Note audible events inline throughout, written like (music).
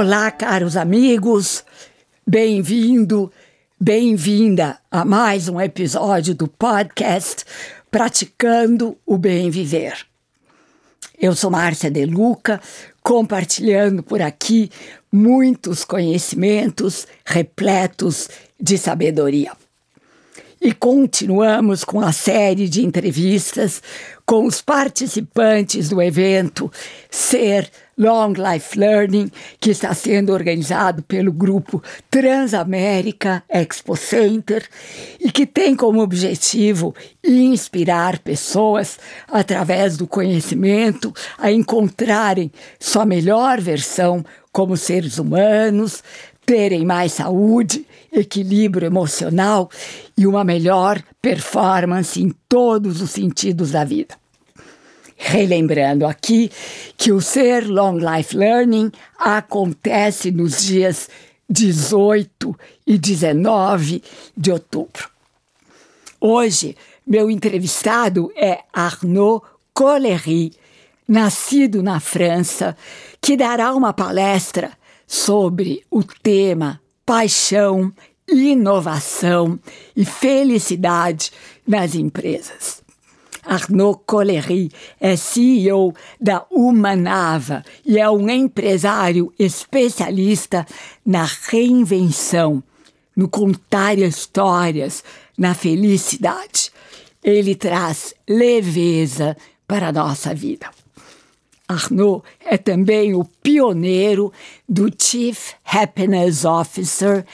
Olá, caros amigos, bem-vindo, bem-vinda a mais um episódio do podcast Praticando o Bem Viver. Eu sou Márcia De Luca, compartilhando por aqui muitos conhecimentos repletos de sabedoria. E continuamos com a série de entrevistas com os participantes do evento Ser Long Life Learning, que está sendo organizado pelo grupo Transamérica Expo Center e que tem como objetivo inspirar pessoas através do conhecimento a encontrarem sua melhor versão como seres humanos, terem mais saúde, equilíbrio emocional e uma melhor performance em todos os sentidos da vida. Relembrando aqui que o Ser Long Life Learning acontece nos dias 18 e 19 de outubro. Hoje, meu entrevistado é Arnaud Collery, nascido na França, que dará uma palestra sobre o tema paixão, inovação e felicidade nas empresas. Arnaud Collery é CEO da Humanava e é um empresário especialista na reinvenção, no contar histórias, na felicidade. Ele traz leveza para a nossa vida. Arnaud é também o pioneiro do Chief Happiness Officer,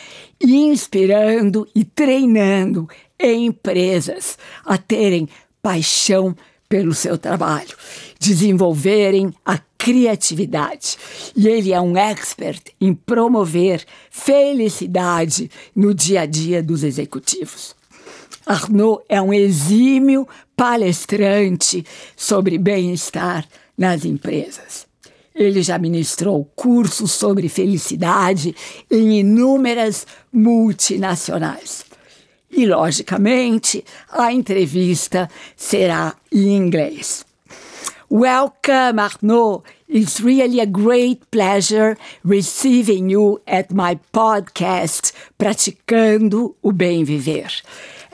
inspirando e treinando empresas a terem paixão pelo seu trabalho, desenvolverem a criatividade. E ele é um expert em promover felicidade no dia a dia dos executivos. Arnaud é um exímio palestrante sobre bem-estar nas empresas. Ele já ministrou cursos sobre felicidade em inúmeras multinacionais. E, logicamente, a entrevista será em inglês. Welcome, Arnaud. It's really a great pleasure receiving you at my podcast, Praticando o Bem Viver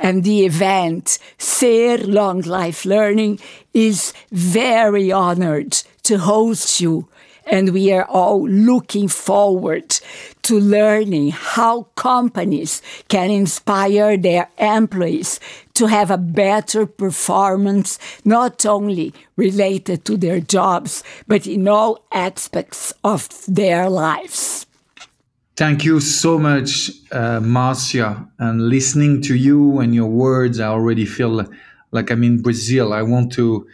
and the event Ser Long Life Learning is very honored to host you. And we are all looking forward to learning how companies can inspire their employees to have a better performance, not only related to their jobs, but in all aspects of their lives. Thank you so much, uh, Marcia. And listening to you and your words, I already feel like I'm in Brazil. I want to,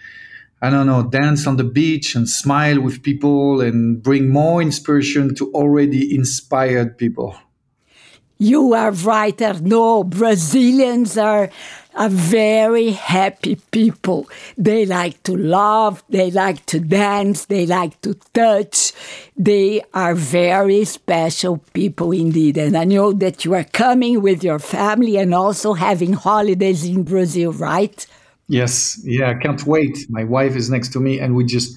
I don't know, dance on the beach and smile with people and bring more inspiration to already inspired people. You are right, No, Brazilians are a very happy people. They like to laugh, they like to dance, they like to touch. They are very special people indeed. And I know that you are coming with your family and also having holidays in Brazil, right? Yes, yeah, I can't wait. My wife is next to me and we just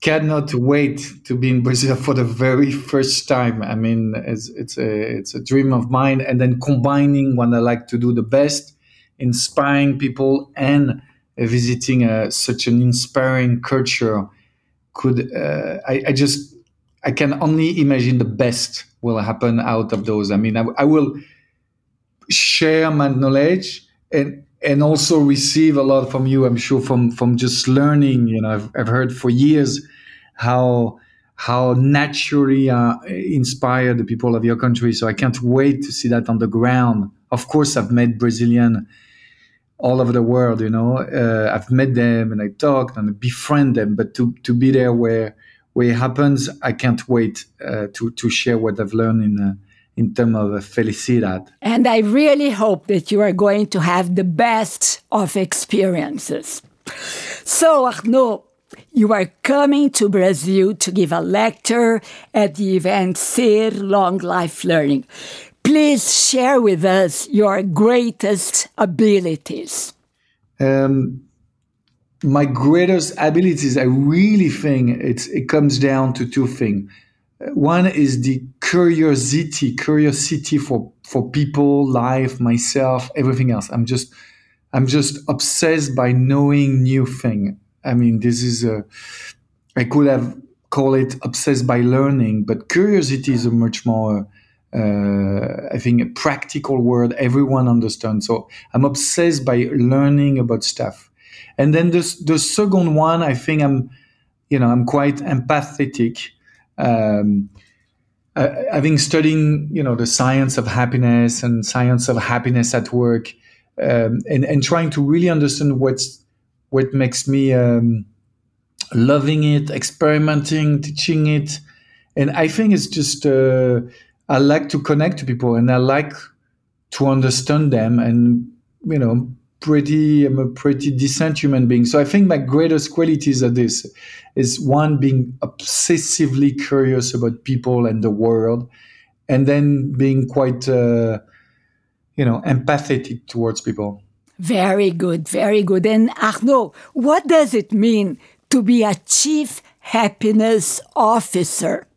cannot wait to be in Brazil for the very first time. I mean, it's it's a it's a dream of mine, and then combining what I like to do the best, inspiring people, and visiting a, such an inspiring culture could uh, I, I, just I can only imagine the best will happen out of those. I mean, I, I will share my knowledge and and also receive a lot from you. I'm sure from from just learning. You know, I've, I've heard for years how how naturally uh, inspired the people of your country. So I can't wait to see that on the ground. Of course, I've met Brazilian all over the world. You know, uh, I've met them and I talked and befriend them. But to to be there where where it happens, I can't wait uh, to to share what I've learned in uh, in terms of felicidad. And I really hope that you are going to have the best of experiences. So, Arnaud, you are coming to Brazil to give a lecture at the event Ser Long Life Learning. Please share with us your greatest abilities. Um, my greatest abilities, I really think it's, it comes down to two things one is the curiosity, curiosity for for people, life, myself, everything else. I'm just I'm just obsessed by knowing new thing. I mean, this is a I could have called it obsessed by learning, but curiosity is a much more uh, I think a practical word everyone understands. So I'm obsessed by learning about stuff. And then the the second one, I think I'm, you know, I'm quite empathetic. Um, uh, having studying, you know, the science of happiness and science of happiness at work, um, and and trying to really understand what's what makes me um, loving it, experimenting, teaching it, and I think it's just. Uh, I like to connect to people and I like to understand them and you know pretty I'm a pretty decent human being. So I think my greatest qualities are this is one being obsessively curious about people and the world and then being quite uh, you know empathetic towards people. Very good, very good. And Arnaud, what does it mean to be a chief happiness officer?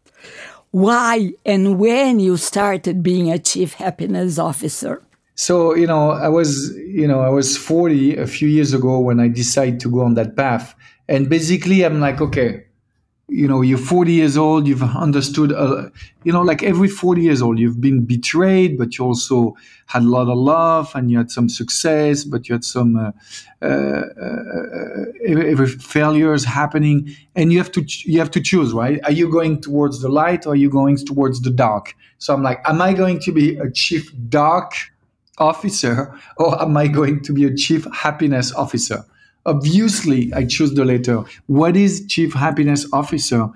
why and when you started being a chief happiness officer so you know i was you know i was 40 a few years ago when i decided to go on that path. And basically i'm like okay you know you're 40 years old you've understood uh, you know like every 40 years old you've been betrayed but you also had a lot of love and you had some success but you had some uh, uh, uh every failures happening. And you have to you have to choose right? Are you going towards the light or are you going towards the dark? So i'm like am i going to be a chief dark officer or am i going to be a chief happiness officer Obviously, I choose the latter. What is Chief Happiness Officer?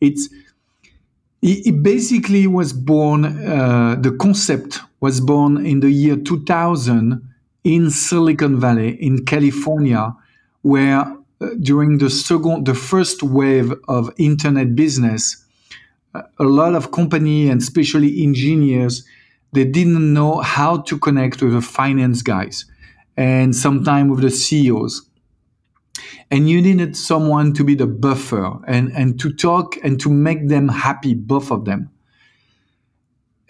It's it basically was born. Uh, the concept was born in the year 2000 in Silicon Valley in California, where uh, during the second, the first wave of internet business, uh, a lot of company and especially engineers, they didn't know how to connect with the finance guys and sometimes with the CEOs and you needed someone to be the buffer and, and to talk and to make them happy, both of them.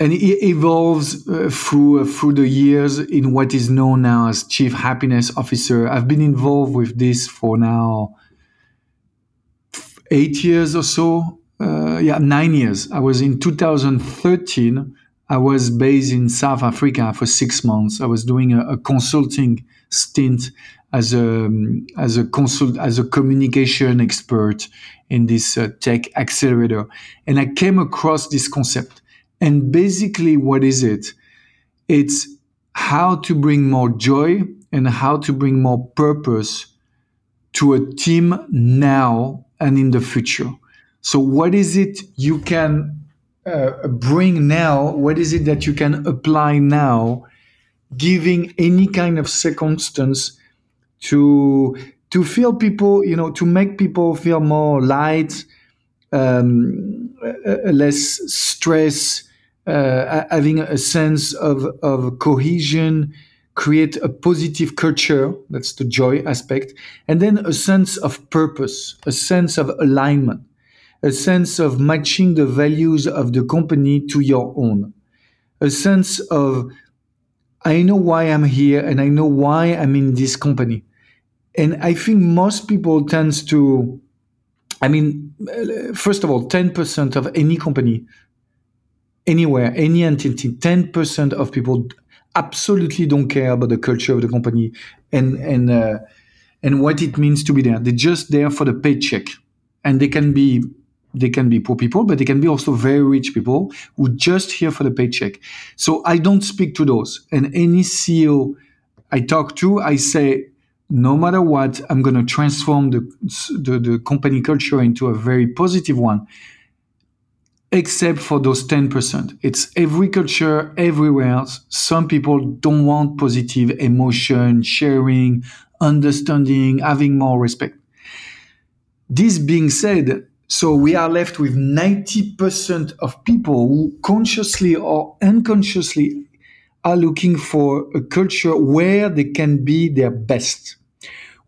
And it evolves uh, through uh, through the years in what is known now as chief happiness officer. I've been involved with this for now eight years or so. Uh, yeah, nine years. I was in 2013. I was based in South Africa for six months. I was doing a, a consulting stint as a as a consult as a communication expert in this uh, tech accelerator, and I came across this concept. And basically, what is it? It's how to bring more joy and how to bring more purpose to a team now and in the future. So, what is it you can uh, bring now? What is it that you can apply now, giving any kind of circumstance? to to feel people, you know, to make people feel more light, um, less stress, uh, having a sense of, of cohesion, create a positive culture. That's the joy aspect. And then a sense of purpose, a sense of alignment, a sense of matching the values of the company to your own, a sense of, I know why I'm here and I know why I'm in this company and I think most people tends to, I mean, first of all, 10% of any company, anywhere, any entity, 10% of people absolutely don't care about the culture of the company and, and, uh, and what it means to be there. They're just there for the paycheck. And they can be they can be poor people, but they can be also very rich people who just here for the paycheck. So I don't speak to those. And any CEO I talk to, I say, no matter what, I'm going to transform the, the, the company culture into a very positive one, except for those 10%. It's every culture everywhere. else. Some people don't want positive emotion, sharing, understanding, having more respect. This being said, so we are left with 90% of people who consciously or unconsciously are looking for a culture where they can be their best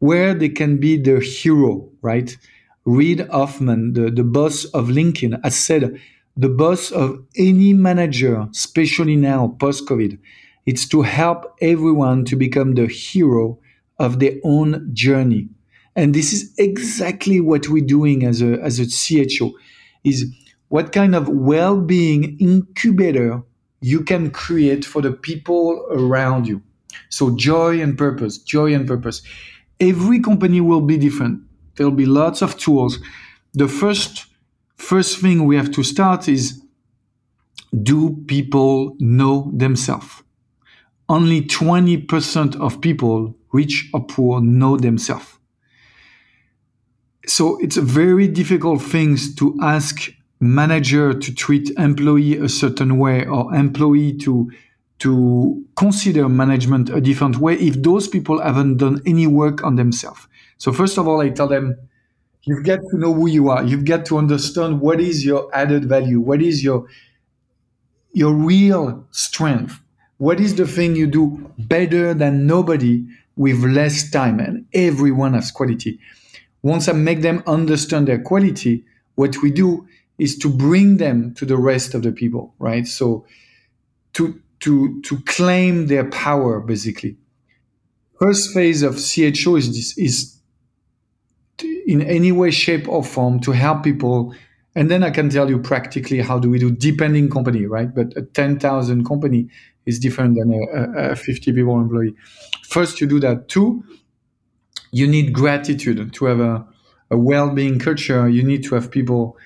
where they can be their hero, right? Reid Hoffman, the, the boss of LinkedIn, has said the boss of any manager, especially now post COVID. It's to help everyone to become the hero of their own journey. And this is exactly what we're doing as a, as a CHO is what kind of well-being incubator you can create for the people around you. So joy and purpose, joy and purpose. Every company will be different. There'll be lots of tools. The first first thing we have to start is do people know themselves? Only 20% of people, rich or poor, know themselves. So it's a very difficult thing to ask manager to treat employee a certain way or employee to to consider management a different way if those people haven't done any work on themselves. So first of all, I tell them, you've got to know who you are. You've got to understand what is your added value, what is your your real strength, what is the thing you do better than nobody with less time, and everyone has quality. Once I make them understand their quality, what we do is to bring them to the rest of the people, right? So to to to claim their power, basically. First phase of CHO is this, is in any way, shape, or form to help people. And then I can tell you practically how do we do depending company, right? But a 10,000 company is different than a, a 50 people employee. First, you do that. Two, you need gratitude to have a, a well-being culture. You need to have people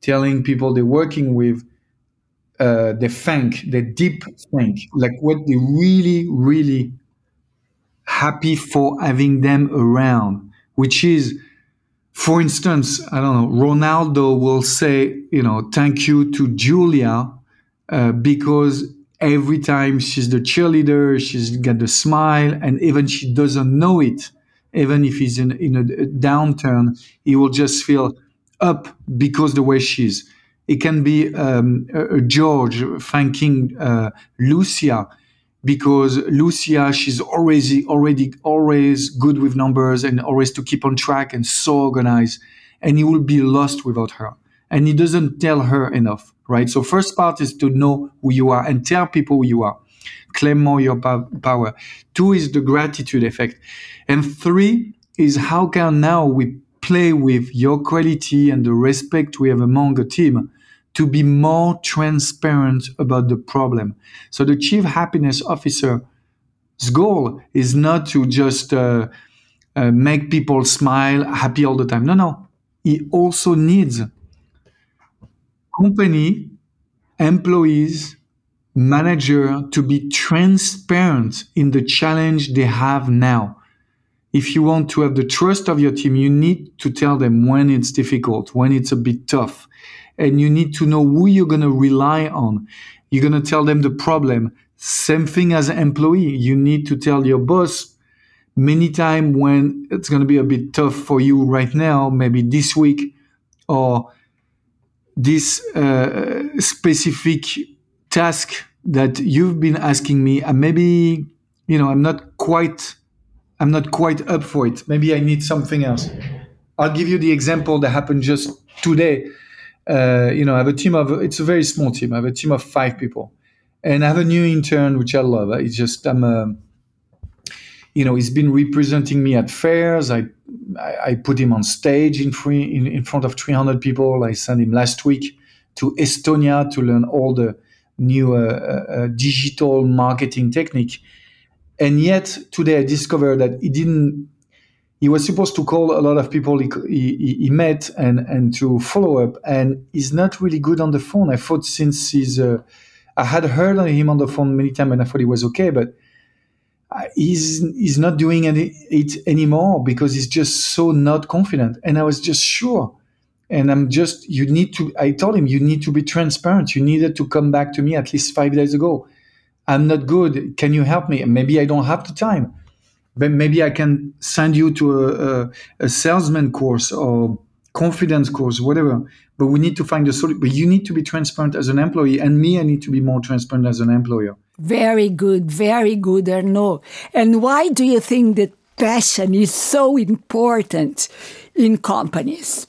telling people they're working with uh, they thank, they deep thank, like what they really, really happy for having them around, which is, for instance, I don't know, Ronaldo will say, you know, thank you to Julia uh, because every time she's the cheerleader, she's got the smile, and even she doesn't know it, even if he's in, in a downturn, he will just feel up because the way she's. It can be um, George thanking uh, Lucia because Lucia, she's already already always good with numbers and always to keep on track and so organized, and he will be lost without her. And he doesn't tell her enough, right? So first part is to know who you are and tell people who you are. Claim more your power. Two is the gratitude effect, and three is how can now we play with your quality and the respect we have among a team to be more transparent about the problem. So the chief happiness officer's goal is not to just uh, uh, make people smile, happy all the time. No, no. He also needs company, employees, manager to be transparent in the challenge they have now if you want to have the trust of your team, you need to tell them when it's difficult, when it's a bit tough, and you need to know who you're going to rely on. You're going to tell them the problem. Same thing as an employee. You need to tell your boss many times when it's going to be a bit tough for you right now, maybe this week or this uh, specific task that you've been asking me, and maybe, you know, I'm not quite I'm not quite up for it. Maybe I need something else. I'll give you the example that happened just today. Uh, you know, I have a team of, it's a very small team. I have a team of five people. And I have a new intern, which I love. It's just, I'm, a, you know, he's been representing me at fairs. I, I, I put him on stage in, free, in, in front of 300 people. I sent him last week to Estonia to learn all the new uh, uh, digital marketing technique and yet today I discovered that he didn't. He was supposed to call a lot of people he, he, he met and and to follow up, and he's not really good on the phone. I thought since he's, uh, I had heard him on the phone many times, and I thought he was okay, but uh, he's he's not doing any, it anymore because he's just so not confident. And I was just sure. And I'm just, you need to, I told him, you need to be transparent. You needed to come back to me at least five days ago I'm not good. Can you help me? Maybe I don't have the time, but maybe I can send you to a, a, a salesman course or confidence course, whatever. But we need to find a solution. But you need to be transparent as an employee, and me, I need to be more transparent as an employer. Very good, very good, Arnaud. And why do you think that passion is so important in companies?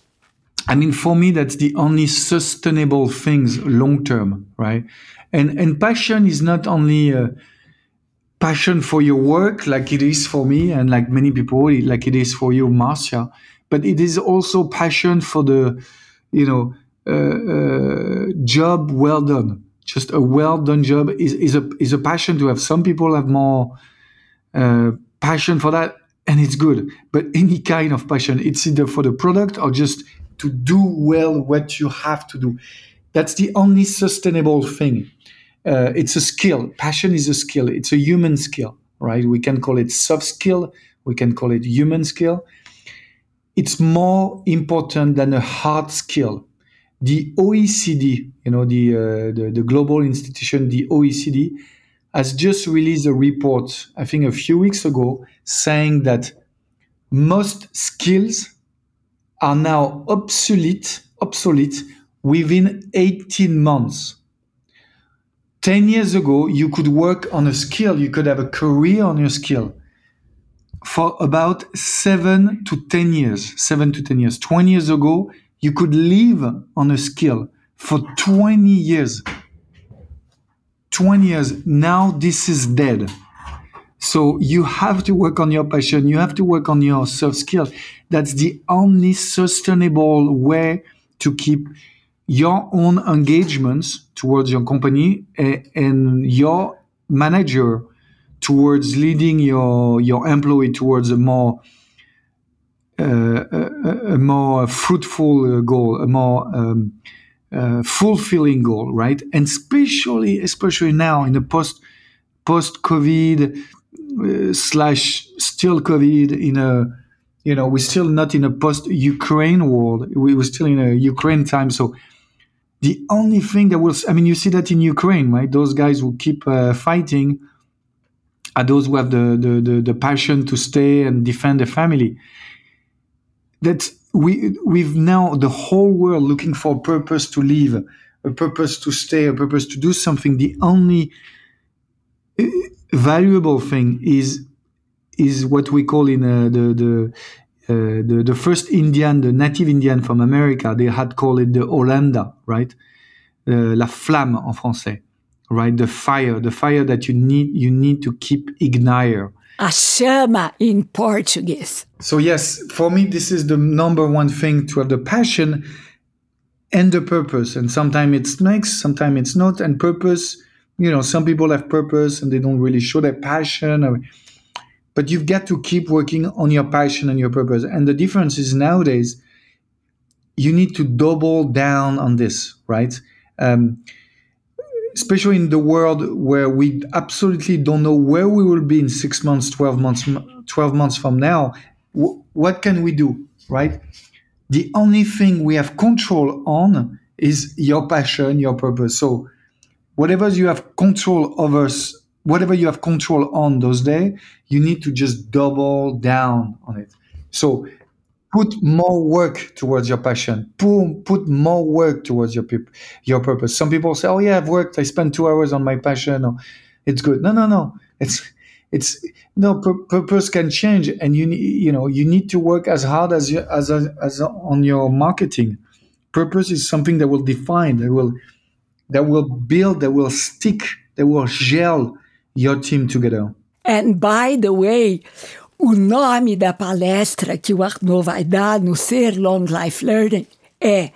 I mean, for me, that's the only sustainable things long term, right? And and passion is not only a passion for your work, like it is for me, and like many people, like it is for you, Marcia, but it is also passion for the, you know, uh, uh, job well done. Just a well done job is, is a is a passion to have. Some people have more uh, passion for that, and it's good. But any kind of passion, it's either for the product or just to do well what you have to do. That's the only sustainable thing. Uh, it's a skill. Passion is a skill. It's a human skill, right? We can call it soft skill. We can call it human skill. It's more important than a hard skill. The OECD, you know, the, uh, the, the global institution, the OECD, has just released a report, I think a few weeks ago, saying that most skills are now obsolete, obsolete within 18 months. 10 years ago, you could work on a skill, you could have a career on your skill for about seven to 10 years. Seven to 10 years. 20 years ago, you could live on a skill for 20 years. 20 years. Now this is dead. So you have to work on your passion. You have to work on your soft skill. That's the only sustainable way to keep your own engagements towards your company and your manager towards leading your your employee towards a more uh, a, a, more fruitful goal, a more um, uh, fulfilling goal, right? And especially especially now in the post post COVID uh, slash still COVID in a you know we're still not in a post Ukraine world. We were still in a Ukraine time, so the only thing that was I mean you see that in Ukraine, right? Those guys who keep uh, fighting are those who have the, the the, the passion to stay and defend their family. That we we've now the whole world looking for a purpose to live, a purpose to stay, a purpose to do something. The only valuable thing is is what we call in uh, the the, uh, the the first Indian, the native Indian from America. They had called it the Holanda, right? Uh, la flamme en français, right? The fire, the fire that you need you need to keep ignite. A chama in Portuguese. So yes, for me, this is the number one thing to have the passion and the purpose. And sometimes it's makes, sometimes it's not. And purpose you know, some people have purpose and they don't really show their passion. Or, but you've got to keep working on your passion and your purpose. And the difference is nowadays, you need to double down on this, right? Um, especially in the world where we absolutely don't know where we will be in six months, 12 months, 12 months from now. W- what can we do, right? The only thing we have control on is your passion, your purpose. So whatever you have control over, whatever you have control on those days, you need to just double down on it. So put more work towards your passion. Put, put more work towards your your purpose. Some people say, "Oh yeah, I've worked. I spent two hours on my passion. Or, it's good." No, no, no. It's it's no purpose can change, and you you know you need to work as hard as you, as as on your marketing. Purpose is something that will define that will that will build, that will stick, that will gel your team together. And by the way, o nome da palestra que o Arnaud vai dar no Ser Long Life Learning é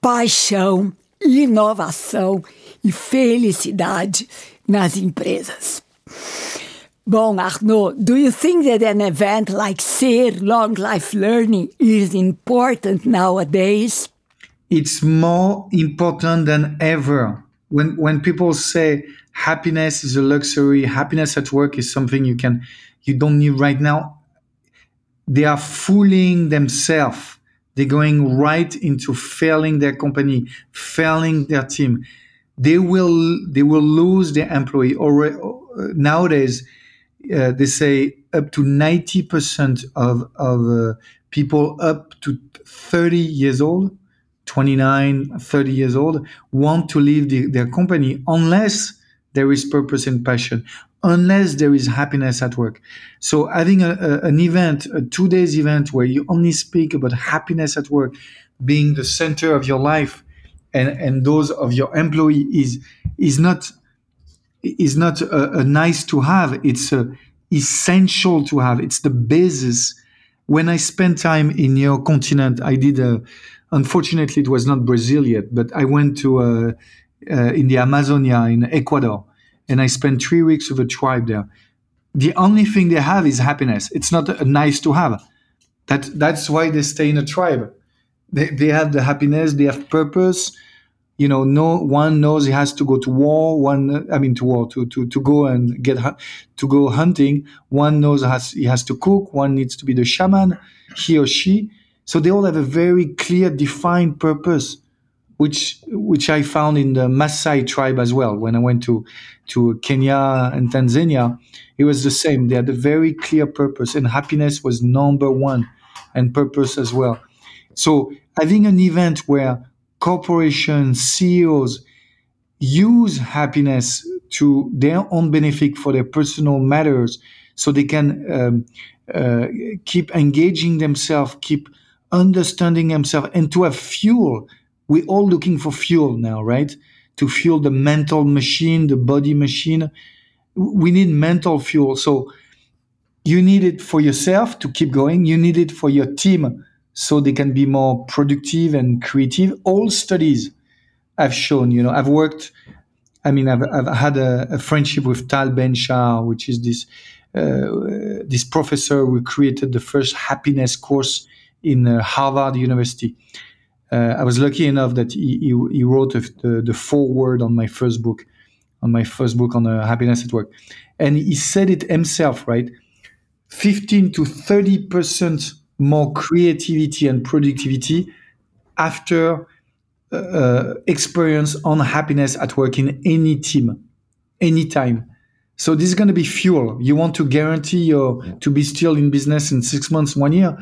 Paixão, Inovação e Felicidade nas Empresas. Bom, Arnaud, do you think that an event like Ser Long Life Learning is important nowadays? It's more important than ever. When when people say happiness is a luxury, happiness at work is something you can you don't need right now, they are fooling themselves. They're going right into failing their company, failing their team. They will they will lose their employee. Or nowadays, uh, they say up to ninety percent of of uh, people up to thirty years old 29, 30 years old want to leave the, their company unless there is purpose and passion. unless there is happiness at work. So having a, a, an event, a two days event where you only speak about happiness at work being the center of your life and, and those of your employee is is not is not a, a nice to have. It's a essential to have. It's the basis. When I spent time in your continent, I did a, unfortunately it was not Brazil yet, but I went to uh, uh, in the Amazonia in Ecuador and I spent three weeks with a tribe there. The only thing they have is happiness. It's not a nice to have. That that's why they stay in a tribe. They they have the happiness. They have purpose. You know, no one knows he has to go to war. One, I mean, to war to to to go and get to go hunting. One knows has he has to cook. One needs to be the shaman, he or she. So they all have a very clear, defined purpose which which I found in the Maasai tribe as well. When I went to to Kenya and Tanzania, it was the same. They had a very clear purpose, and happiness was number one, and purpose as well. So having an event where corporations, CEOs use happiness to their own benefit for their personal matters, so they can um, uh, keep engaging themselves, keep understanding himself and to have fuel we're all looking for fuel now, right? To fuel the mental machine, the body machine. We need mental fuel. So you need it for yourself to keep going. You need it for your team so they can be more productive and creative. All studies have shown, you know, I've worked, I mean, I've, I've had a, a, friendship with Tal Ben-Shahar, which is this, uh, this professor who created the first happiness course in uh, Harvard University uh, I was lucky enough that he, he, he wrote the, the foreword on my first book, on my first book on uh, happiness at work. And he said it himself, right? 15 to 30% more creativity and productivity after uh, experience on happiness at work in any team, anytime. So this is going to be fuel. You want to guarantee your to be still in business in six months, one year.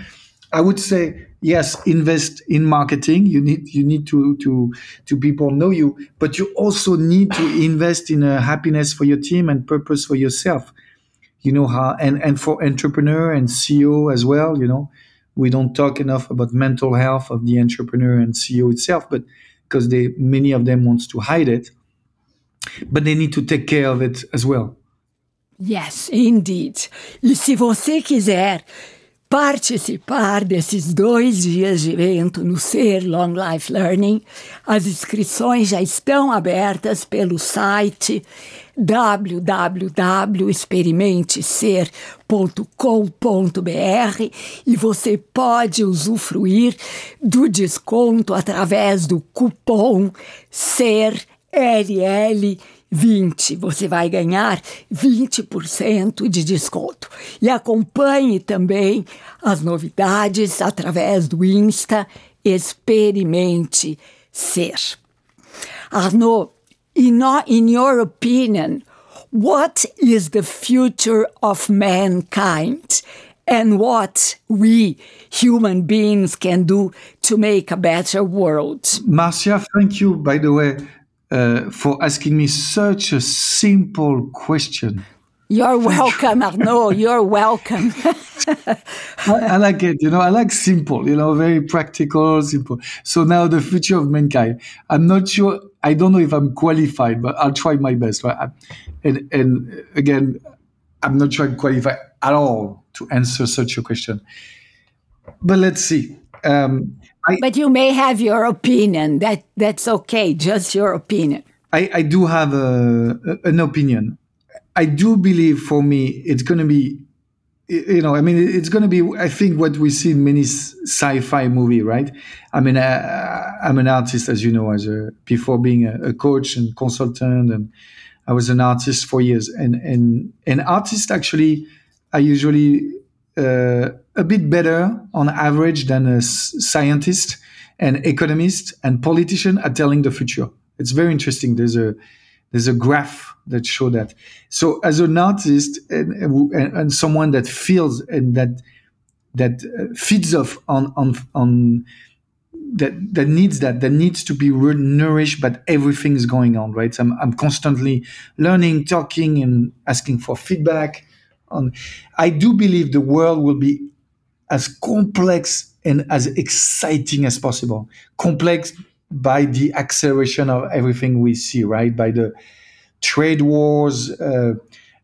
I would say yes, invest in marketing. You need you need to to to people know you, but you also need to invest in a happiness for your team and purpose for yourself. You know how and and for entrepreneur and CEO as well. You know, we don't talk enough about mental health of the entrepreneur and CEO itself, but because they many of them wants to hide it, but they need to take care of it as well. Yes, indeed. E se você quiser participar desses dois dias de evento no Ser Long Life Learning, as inscrições já estão abertas pelo site www.experimentecer.com.br e você pode usufruir do desconto através do cupom SERLL 20, você vai ganhar 20% de desconto. E acompanhe também as novidades através do Insta Experimente Ser. Arnaud, in, in your opinion, what is the future of mankind? and what we human beings can do to make a better world. Marcia, thank you, by the way, uh, for asking me such a simple question. You're welcome, Arnaud. (laughs) You're welcome. I, I, like it. You know, I like simple. You know, very practical, simple. So now the future of mankind. I'm not sure. I don't know if I'm qualified, but I'll try my best. Right? And and again, I'm not sure I'm qualified at all to answer such a question. But let's see. Um, I, but you may have your opinion. That that's okay. Just your opinion. I, I do have a, an opinion. I do believe for me it's going to be, you know, I mean, it's going to be. I think what we see in many sci-fi movie, right? I mean, I, am an artist, as you know, as a before being a, a coach and consultant, and I was an artist for years. And and and artist actually, I usually uh, a bit better on average than a scientist and economist and politician at telling the future. It's very interesting. There's a there's a graph that show that. So as an artist and, and, and someone that feels and that that uh, feeds off on on on that that needs that that needs to be nourished but everything is going on right so I'm, I'm constantly learning talking and asking for feedback on i do believe the world will be as complex and as exciting as possible complex by the acceleration of everything we see right by the trade wars uh,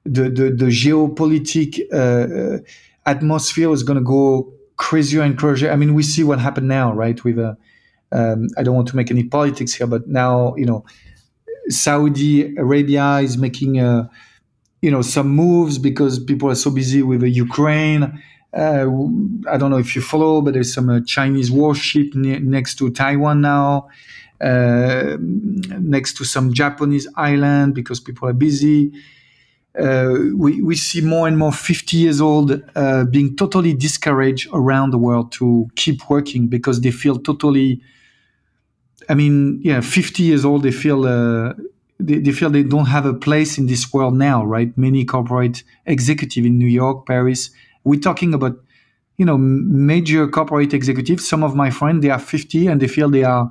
the, the the geopolitic uh, atmosphere is going to go crazier and crazier. I mean, we see what happened now, right? With a, um, I don't want to make any politics here, but now you know, Saudi Arabia is making uh, you know some moves because people are so busy with Ukraine. Uh, I don't know if you follow, but there's some uh, Chinese warship ne- next to Taiwan now, uh, next to some Japanese island because people are busy. We, we see more and more 50 years old being totally discouraged around the world to keep working because they feel totally i mean yeah 50 years old they feel uh, they, they feel they don't have a place in this world now right? Many corporate executive in new york paris we're talking about you know major corporate executives some of my friends they are 50 and they feel they are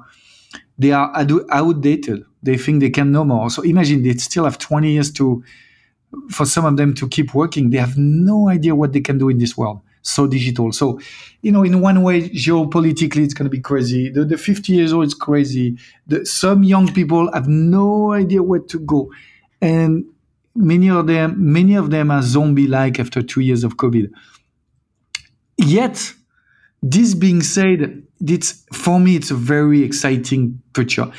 they are outdated they think they can no more so imagine they still have 20 years to for some of them to keep working, they have no idea what they can do in this world. So digital. So, you know, in one way, geopolitically, it's going to be crazy. The, the 50 years old is crazy. The, some young people have no idea where to go. And many of them, many of them are zombie-like after two years of COVID. Yet, this being said, it's for me, it's a very exciting future.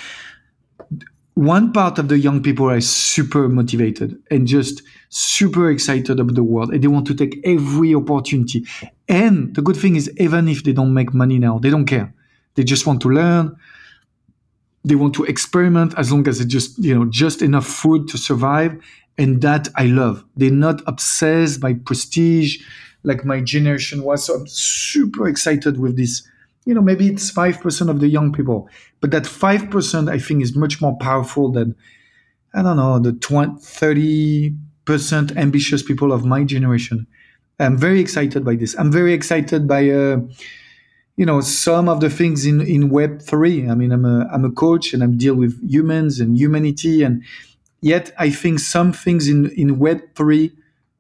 One part of the young people are super motivated and just super excited about the world and they want to take every opportunity. And the good thing is even if they don't make money now they don't care. They just want to learn. They want to experiment as long as it's just you know just enough food to survive and that i love they're not obsessed by prestige like my generation was so i'm super excited with this you know, maybe it's 5% of the young people, but that 5% I think is much more powerful than, I don't know, the 20, 30% ambitious people of my generation. I'm very excited by this. I'm very excited by, uh, you know, some of the things in, in Web three. I mean, I'm a I'm a coach and i'm deal with humans and humanity, and yet I think some things in in Web three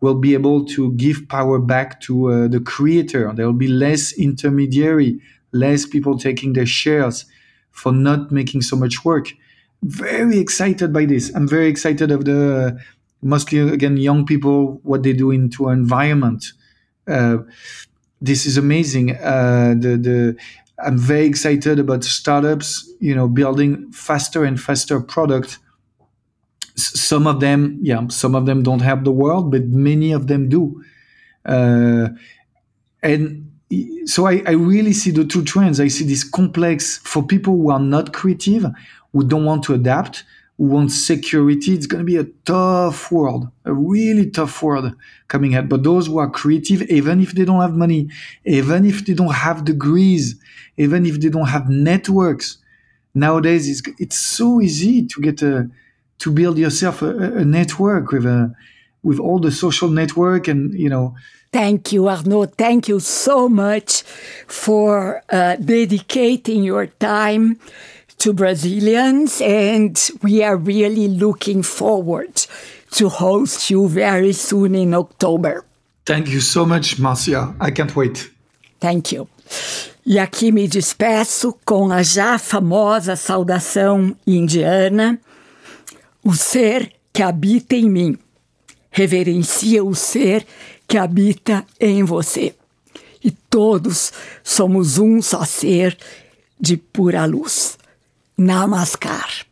will be able to give power back to uh, the creator. There will be less intermediary less people taking their shares for not making so much work. Very excited by this. I'm very excited of the mostly again young people what they do into environment. Uh, this is amazing. Uh, the the I'm very excited about startups. You know, building faster and faster product. Some of them, yeah, some of them don't have the world, but many of them do. Uh, and so I, I, really see the two trends. I see this complex for people who are not creative, who don't want to adapt, who want security. It's going to be a tough world, a really tough world coming ahead. But those who are creative, even if they don't have money, even if they don't have degrees, even if they don't have networks, nowadays it's, it's so easy to get a to build yourself a, a network with a with all the social network and you know Thank you, Arnaud. Thank you so much for uh, dedicating your time to Brazilians. And we are really looking forward to host you very soon in October. Thank you so much, Marcia. I can't wait. Thank you. E aqui me despeço com a já famosa saudação indiana: o ser que habita em mim. Reverencia o ser que habita em você. E todos somos um só ser de pura luz. Namaskar.